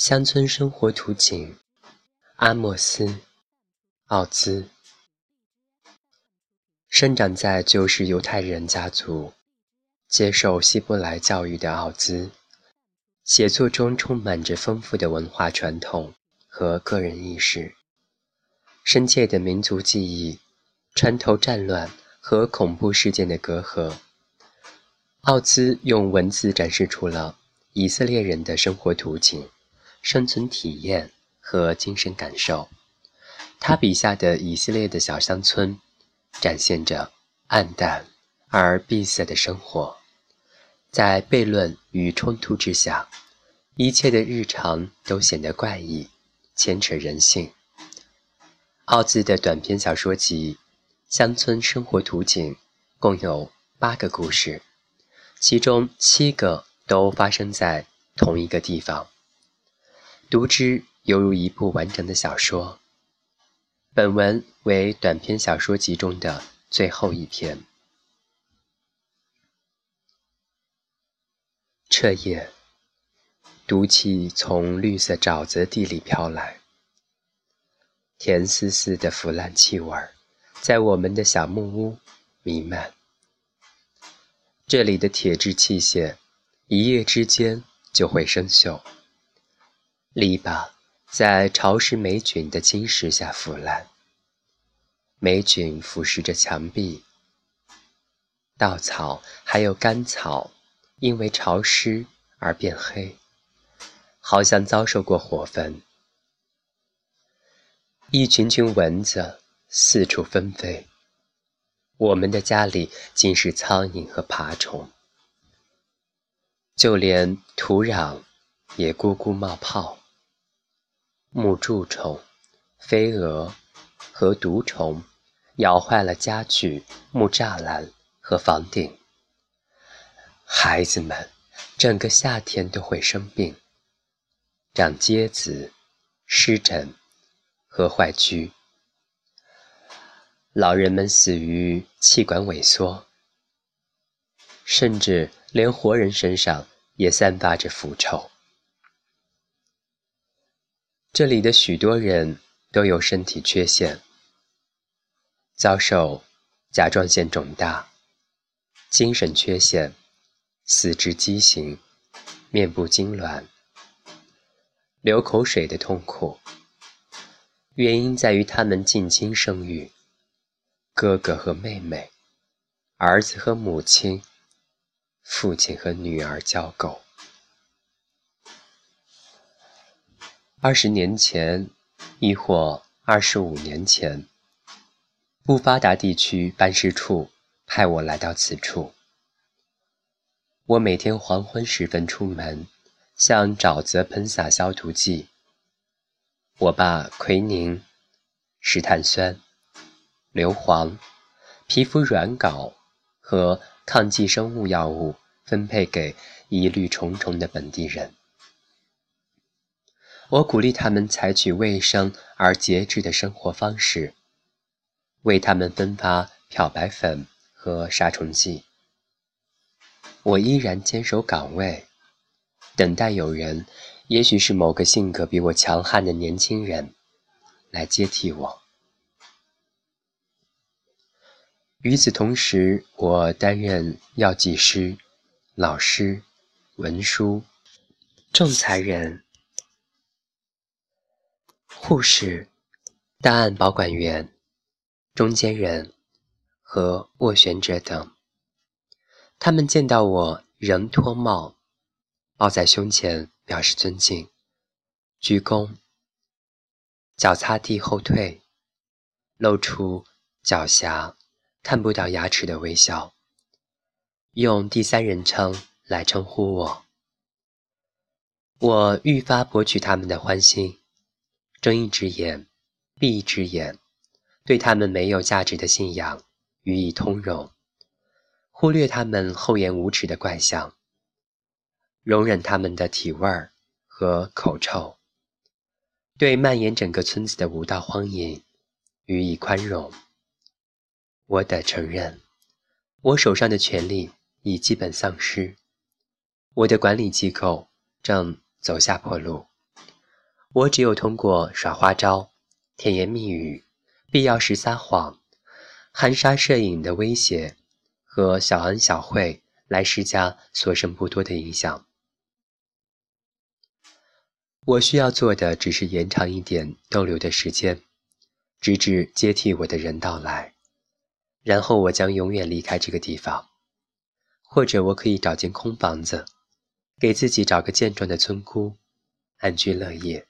乡村生活图景，阿莫斯·奥兹。生长在旧式犹太人家族、接受希伯来教育的奥兹，写作中充满着丰富的文化传统和个人意识，深切的民族记忆，穿透战乱和恐怖事件的隔阂。奥兹用文字展示出了以色列人的生活图景。生存体验和精神感受，他笔下的以色列的小乡村，展现着暗淡而闭塞的生活，在悖论与冲突之下，一切的日常都显得怪异，牵扯人性。奥兹的短篇小说集《乡村生活图景》共有八个故事，其中七个都发生在同一个地方。读之犹如一部完整的小说。本文为短篇小说集中的最后一篇。彻夜，毒气从绿色沼泽地里飘来，甜丝丝的腐烂气味在我们的小木屋弥漫。这里的铁制器械，一夜之间就会生锈。篱笆在潮湿霉菌的侵蚀下腐烂，霉菌腐蚀着墙壁。稻草还有干草，因为潮湿而变黑，好像遭受过火焚。一群群蚊子四处纷飞，我们的家里尽是苍蝇和爬虫，就连土壤也咕咕冒泡。木蛀虫、飞蛾和毒虫咬坏了家具、木栅栏和房顶。孩子们整个夏天都会生病，长疖子、湿疹和坏疽。老人们死于气管萎缩，甚至连活人身上也散发着腐臭。这里的许多人都有身体缺陷，遭受甲状腺肿大、精神缺陷、四肢畸形、面部痉挛、流口水的痛苦。原因在于他们近亲生育，哥哥和妹妹，儿子和母亲，父亲和女儿交媾。二十年前，亦或二十五年前，不发达地区办事处派我来到此处。我每天黄昏时分出门，向沼泽喷洒消毒剂。我把奎宁、石碳酸、硫磺、皮肤软膏和抗寄生物药物分配给疑虑重重的本地人。我鼓励他们采取卫生而节制的生活方式，为他们分发漂白粉和杀虫剂。我依然坚守岗位，等待有人，也许是某个性格比我强悍的年轻人，来接替我。与此同时，我担任药剂师、老师、文书、仲裁人。护士、档案保管员、中间人和斡旋者等，他们见到我仍脱帽，抱在胸前表示尊敬，鞠躬，脚擦地后退，露出狡黠、看不到牙齿的微笑，用第三人称来称呼我。我愈发博取他们的欢心。睁一只眼，闭一只眼，对他们没有价值的信仰予以通融，忽略他们厚颜无耻的怪相，容忍他们的体味儿和口臭，对蔓延整个村子的无道荒淫予以宽容。我得承认，我手上的权力已基本丧失，我的管理机构正走下坡路。我只有通过耍花招、甜言蜜语、必要时撒谎、含沙射影的威胁和小恩小惠来施加所剩不多的影响。我需要做的只是延长一点逗留的时间，直至接替我的人到来，然后我将永远离开这个地方。或者我可以找间空房子，给自己找个健壮的村姑，安居乐业。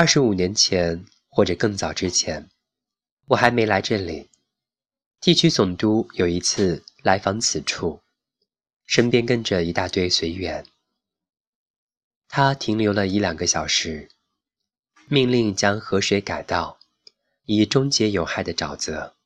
二十五年前，或者更早之前，我还没来这里，地区总督有一次来访此处，身边跟着一大堆随员。他停留了一两个小时，命令将河水改道，以终结有害的沼泽。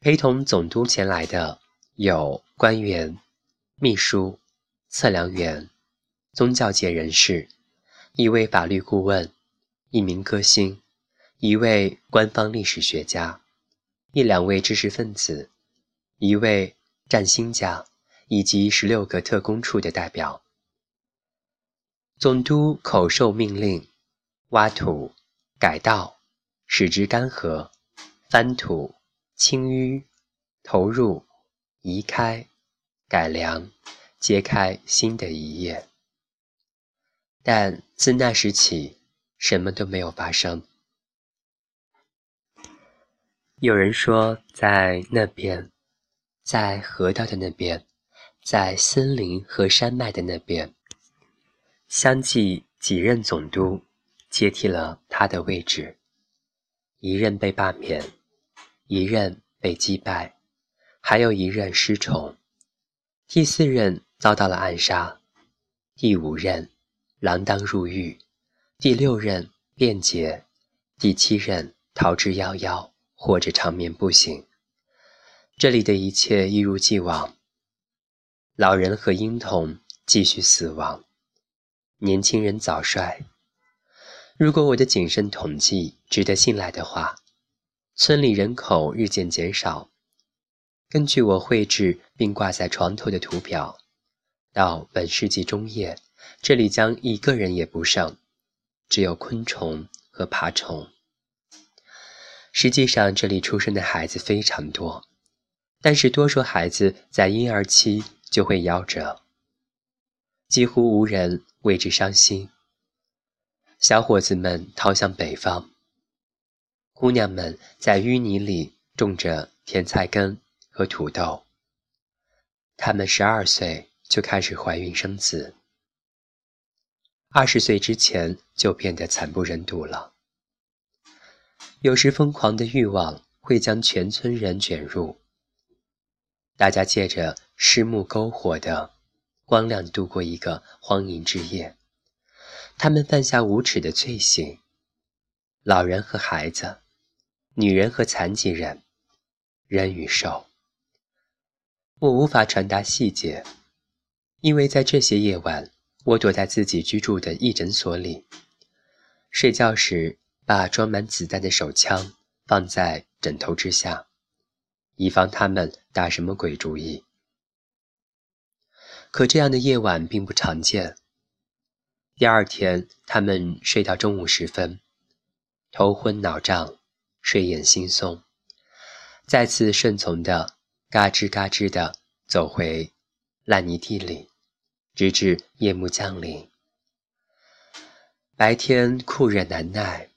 陪同总督前来的有官员、秘书、测量员、宗教界人士、一位法律顾问、一名歌星、一位官方历史学家、一两位知识分子、一位占星家，以及十六个特工处的代表。总督口授命令：挖土、改道、使之干涸、翻土、清淤、投入、移开、改良、揭开新的一页。但自那时起，什么都没有发生。有人说，在那边，在河道的那边，在森林和山脉的那边。相继几任总督接替了他的位置，一任被罢免，一任被击败，还有一任失宠，第四任遭到了暗杀，第五任锒铛入狱，第六任辩解，第七任逃之夭夭，或者长眠不醒。这里的一切一如既往，老人和婴童继续死亡。年轻人早衰。如果我的谨慎统计值得信赖的话，村里人口日渐减少。根据我绘制并挂在床头的图表，到本世纪中叶，这里将一个人也不剩，只有昆虫和爬虫。实际上，这里出生的孩子非常多，但是多数孩子在婴儿期就会夭折，几乎无人。为之伤心，小伙子们逃向北方，姑娘们在淤泥里种着甜菜根和土豆。他们十二岁就开始怀孕生子，二十岁之前就变得惨不忍睹了。有时疯狂的欲望会将全村人卷入，大家借着湿木篝火的。光亮度过一个荒淫之夜，他们犯下无耻的罪行，老人和孩子，女人和残疾人，人与兽。我无法传达细节，因为在这些夜晚，我躲在自己居住的义诊所里，睡觉时把装满子弹的手枪放在枕头之下，以防他们打什么鬼主意。可这样的夜晚并不常见。第二天，他们睡到中午时分，头昏脑胀，睡眼惺忪，再次顺从的嘎吱嘎吱的走回烂泥地里，直至夜幕降临。白天酷热难耐，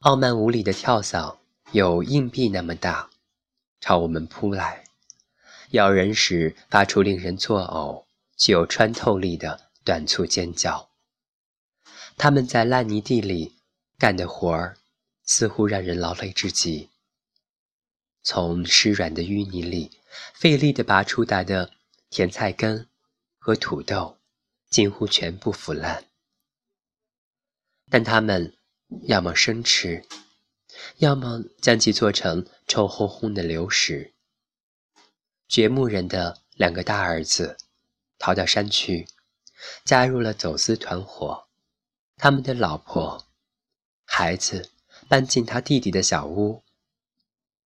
傲慢无礼的跳蚤有硬币那么大，朝我们扑来。咬人时发出令人作呕、具有穿透力的短促尖叫。他们在烂泥地里干的活儿，似乎让人劳累至极。从湿软的淤泥里费力地拔出来的甜菜根和土豆，近乎全部腐烂。但他们要么生吃，要么将其做成臭烘烘的流食。掘墓人的两个大儿子逃到山区，加入了走私团伙。他们的老婆、孩子搬进他弟弟的小屋。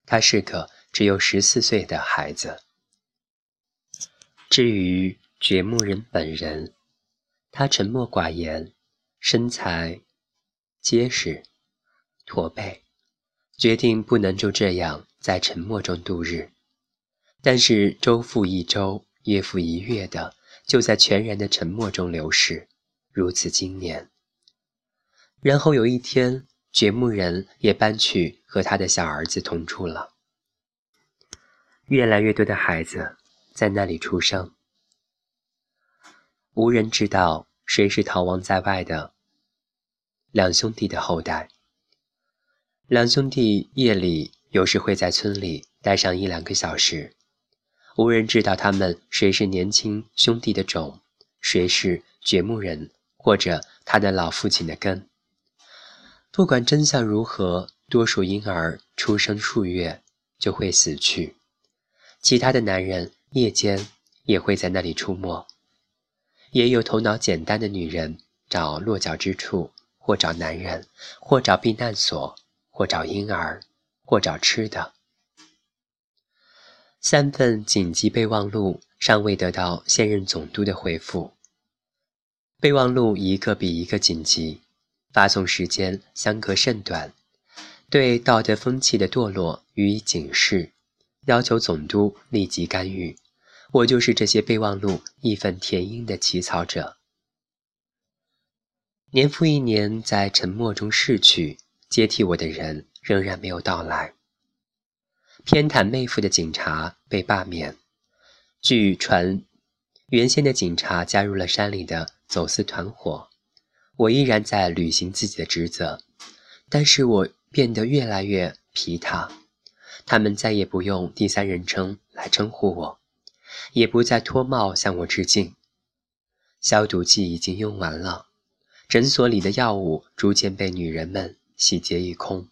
他是个只有十四岁的孩子。至于掘墓人本人，他沉默寡言，身材结实、驼背，决定不能就这样在沉默中度日。但是周复一周，月复一月的，就在全然的沉默中流逝，如此经年。然后有一天，掘墓人也搬去和他的小儿子同住了。越来越多的孩子在那里出生，无人知道谁是逃亡在外的两兄弟的后代。两兄弟夜里有时会在村里待上一两个小时，无人知道他们谁是年轻兄弟的种，谁是掘墓人或者他的老父亲的根。不管真相如何，多数婴儿出生数月就会死去。其他的男人夜间也会在那里出没，也有头脑简单的女人找落脚之处，或找男人，或找避难所，或找婴儿，或找吃的。三份紧急备忘录尚未得到现任总督的回复，备忘录一个比一个紧急。发送时间相隔甚短，对道德风气的堕落予以警示，要求总督立即干预。我就是这些备忘录义愤填膺的起草者。年复一年，在沉默中逝去，接替我的人仍然没有到来。偏袒妹夫的警察被罢免，据传，原先的警察加入了山里的走私团伙。我依然在履行自己的职责，但是我变得越来越疲沓。他们再也不用第三人称来称呼我，也不再脱帽向我致敬。消毒剂已经用完了，诊所里的药物逐渐被女人们洗劫一空。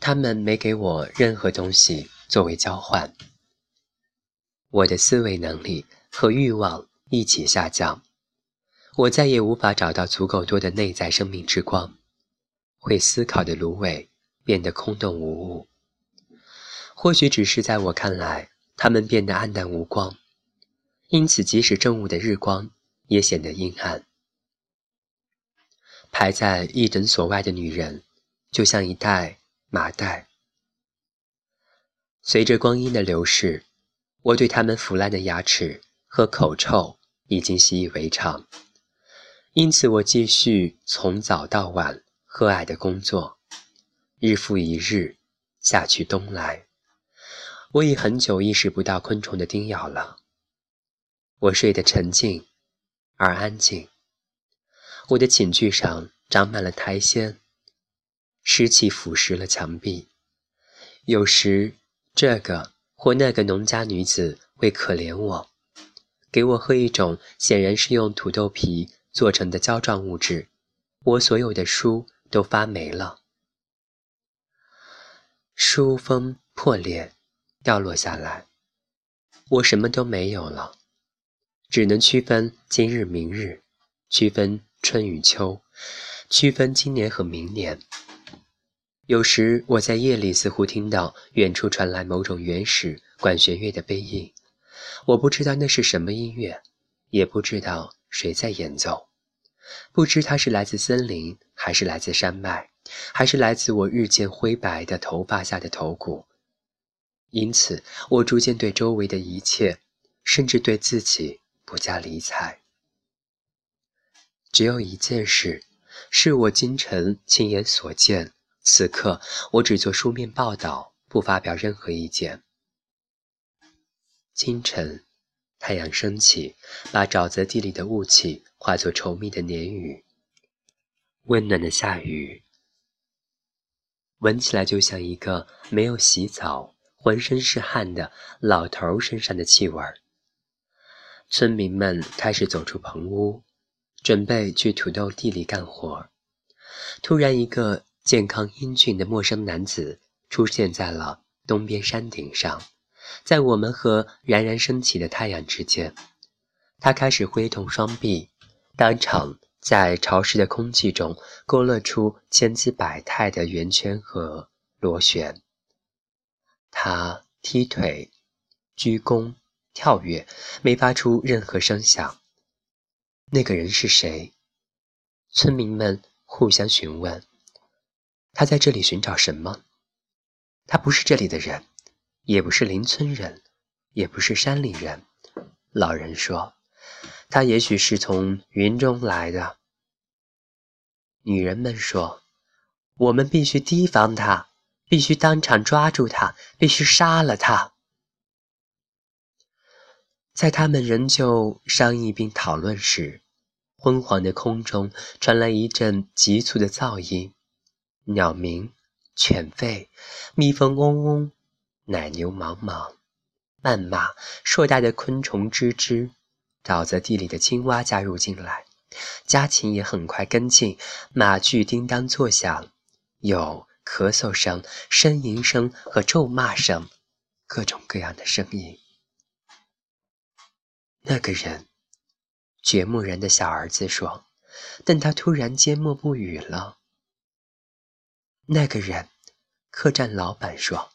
他们没给我任何东西作为交换。我的思维能力和欲望一起下降。我再也无法找到足够多的内在生命之光，会思考的芦苇变得空洞无物。或许只是在我看来，它们变得暗淡无光，因此即使正午的日光也显得阴暗。排在义诊所外的女人，就像一袋麻袋。随着光阴的流逝，我对她们腐烂的牙齿和口臭已经习以为常。因此，我继续从早到晚和蔼的工作，日复一日，夏去冬来，我已很久意识不到昆虫的叮咬了。我睡得沉静而安静，我的寝具上长满了苔藓，湿气腐蚀了墙壁。有时，这个或那个农家女子会可怜我，给我喝一种显然是用土豆皮。做成的胶状物质，我所有的书都发霉了，书封破裂，掉落下来，我什么都没有了，只能区分今日明日，区分春与秋，区分今年和明年。有时我在夜里似乎听到远处传来某种原始管弦乐的悲音，我不知道那是什么音乐，也不知道谁在演奏。不知它是来自森林，还是来自山脉，还是来自我日渐灰白的头发下的头骨。因此，我逐渐对周围的一切，甚至对自己不加理睬。只有一件事，是我今晨亲眼所见。此刻，我只做书面报道，不发表任何意见。清晨。太阳升起，把沼泽地里的雾气化作稠密的黏雨。温暖的下雨，闻起来就像一个没有洗澡、浑身是汗的老头身上的气味。村民们开始走出棚屋，准备去土豆地里干活。突然，一个健康英俊的陌生男子出现在了东边山顶上。在我们和冉冉升起的太阳之间，他开始挥动双臂，当场在潮湿的空气中勾勒出千姿百态的圆圈和螺旋。他踢腿、鞠躬、跳跃，没发出任何声响。那个人是谁？村民们互相询问。他在这里寻找什么？他不是这里的人，也不是邻村人，也不是山里人。老人说：“他也许是从云中来的。”女人们说：“我们必须提防他，必须当场抓住他，必须杀了他。”在他们仍旧商议并讨论时，昏黄的空中传来一阵急促的噪音，鸟鸣、犬吠、蜜蜂嗡嗡、奶牛茫茫、谩骂、硕大的昆虫吱吱，沼泽地里的青蛙加入进来，家禽也很快跟进，马具叮当作响，有咳嗽声、呻吟声和咒骂声，各种各样的声音。那个人，掘墓人的小儿子说，但他突然缄默不语了。那个人，客栈老板说，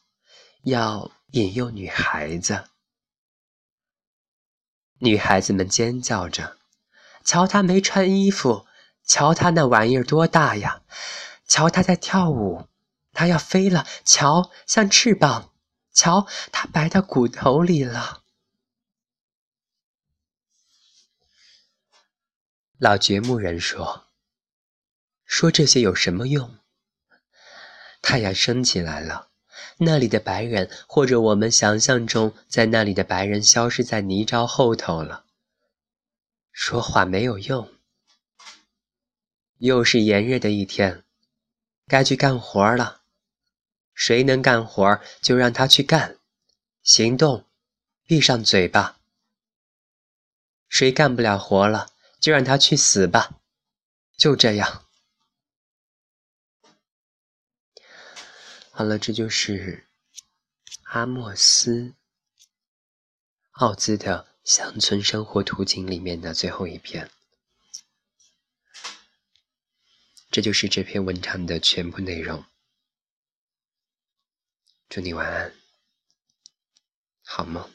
要引诱女孩子。女孩子们尖叫着：“瞧他没穿衣服！瞧他那玩意儿多大呀！瞧他在跳舞，他要飞了！瞧，像翅膀！瞧，他白到骨头里了！”老掘墓人说：“说这些有什么用？”太阳升起来了，那里的白人，或者我们想象中在那里的白人，消失在泥沼后头了。说话没有用。又是炎热的一天，该去干活了。谁能干活，就让他去干。行动，闭上嘴巴。谁干不了活了？就让他去死吧，就这样。好了，这就是阿莫斯·奥兹的《乡村生活图景》里面的最后一篇。这就是这篇文章的全部内容。祝你晚安，好梦。